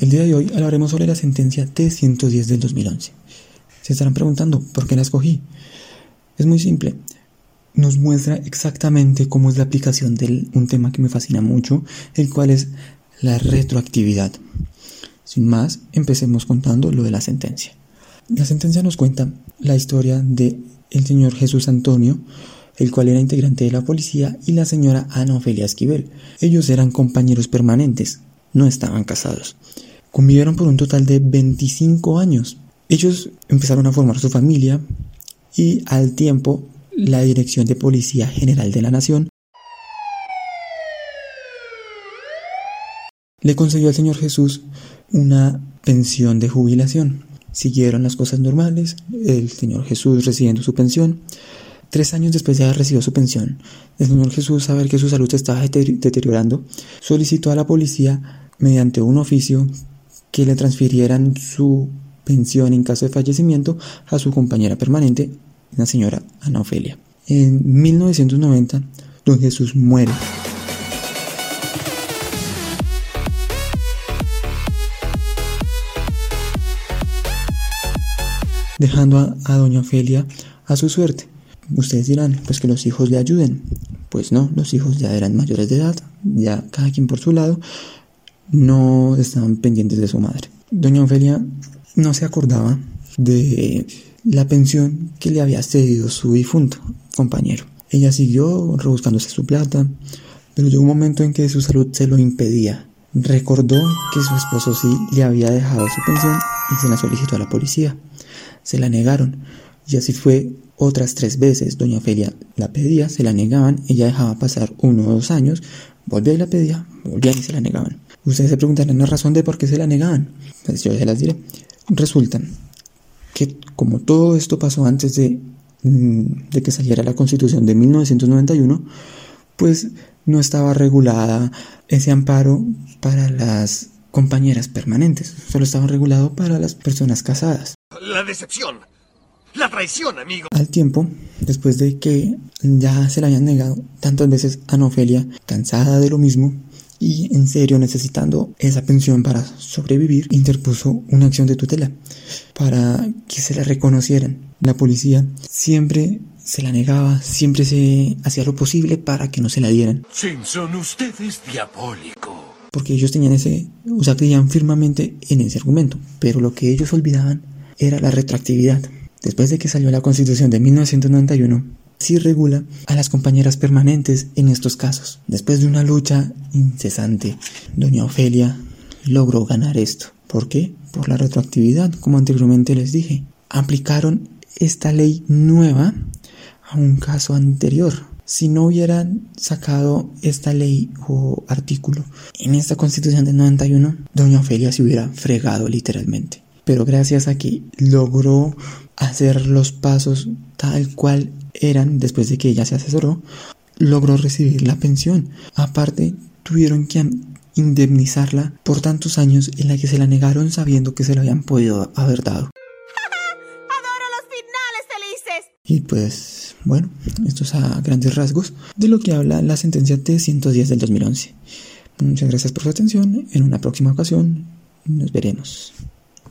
El día de hoy hablaremos sobre la sentencia T-110 del 2011. Se estarán preguntando, ¿por qué la escogí? Es muy simple. Nos muestra exactamente cómo es la aplicación de un tema que me fascina mucho, el cual es la retroactividad. Sin más, empecemos contando lo de la sentencia. La sentencia nos cuenta la historia de el señor Jesús Antonio, el cual era integrante de la policía, y la señora Ana Ofelia Esquivel. Ellos eran compañeros permanentes, no estaban casados. Convivieron por un total de 25 años. Ellos empezaron a formar su familia y al tiempo la Dirección de Policía General de la Nación le concedió al señor Jesús una pensión de jubilación. Siguieron las cosas normales, el señor Jesús recibiendo su pensión. Tres años después de haber recibido su pensión, el señor Jesús, saber que su salud se estaba deteriorando, solicitó a la policía, mediante un oficio, que le transfirieran su pensión en caso de fallecimiento a su compañera permanente, la señora Ana Ofelia. En 1990, don Jesús muere. dejando a, a, doña Ofelia a su suerte. Ustedes dirán, pues que los hijos le ayuden. Pues no, los hijos ya eran mayores de edad, ya cada quien por su lado, no estaban pendientes de su madre. Doña Ofelia no se acordaba de la pensión que le había cedido su difunto compañero. Ella siguió rebuscándose su plata, pero llegó un momento en que su salud se lo impedía. Recordó que su esposo sí le había dejado su pensión y se la solicitó a la policía. Se la negaron y así fue otras tres veces. Doña Ofelia la pedía, se la negaban, ella dejaba pasar uno o dos años, volvía y la pedía, volvía y se la negaban. Ustedes se preguntarán la razón de por qué se la negaban. Pues yo ya las diré. Resulta que como todo esto pasó antes de, mm, de que saliera la constitución de 1991, pues no estaba regulada ese amparo para las compañeras permanentes, solo estaba regulado para las personas casadas. La decepción, la traición, amigo. Al tiempo, después de que ya se le habían negado tantas veces a Nofelia, cansada de lo mismo, y en serio necesitando esa pensión para sobrevivir, interpuso una acción de tutela para que se la reconocieran. La policía siempre se la negaba, siempre se hacía lo posible para que no se la dieran. Simpson, usted es diabólico. Porque ellos tenían ese, o sea, creían firmemente en ese argumento, pero lo que ellos olvidaban era la retroactividad. Después de que salió la Constitución de 1991, sí regula a las compañeras permanentes en estos casos. Después de una lucha incesante, doña Ofelia logró ganar esto. ¿Por qué? Por la retroactividad, como anteriormente les dije. Aplicaron esta ley nueva a un caso anterior. Si no hubieran sacado esta ley o artículo en esta constitución del 91, doña Ofelia se hubiera fregado literalmente. Pero gracias a que logró hacer los pasos tal cual eran después de que ella se asesoró, logró recibir la pensión. Aparte, tuvieron que indemnizarla por tantos años en la que se la negaron sabiendo que se la habían podido haber dado. ¡Adoro los finales felices! Y pues, bueno, esto es a grandes rasgos de lo que habla la sentencia T-110 del 2011. Muchas gracias por su atención. En una próxima ocasión nos veremos.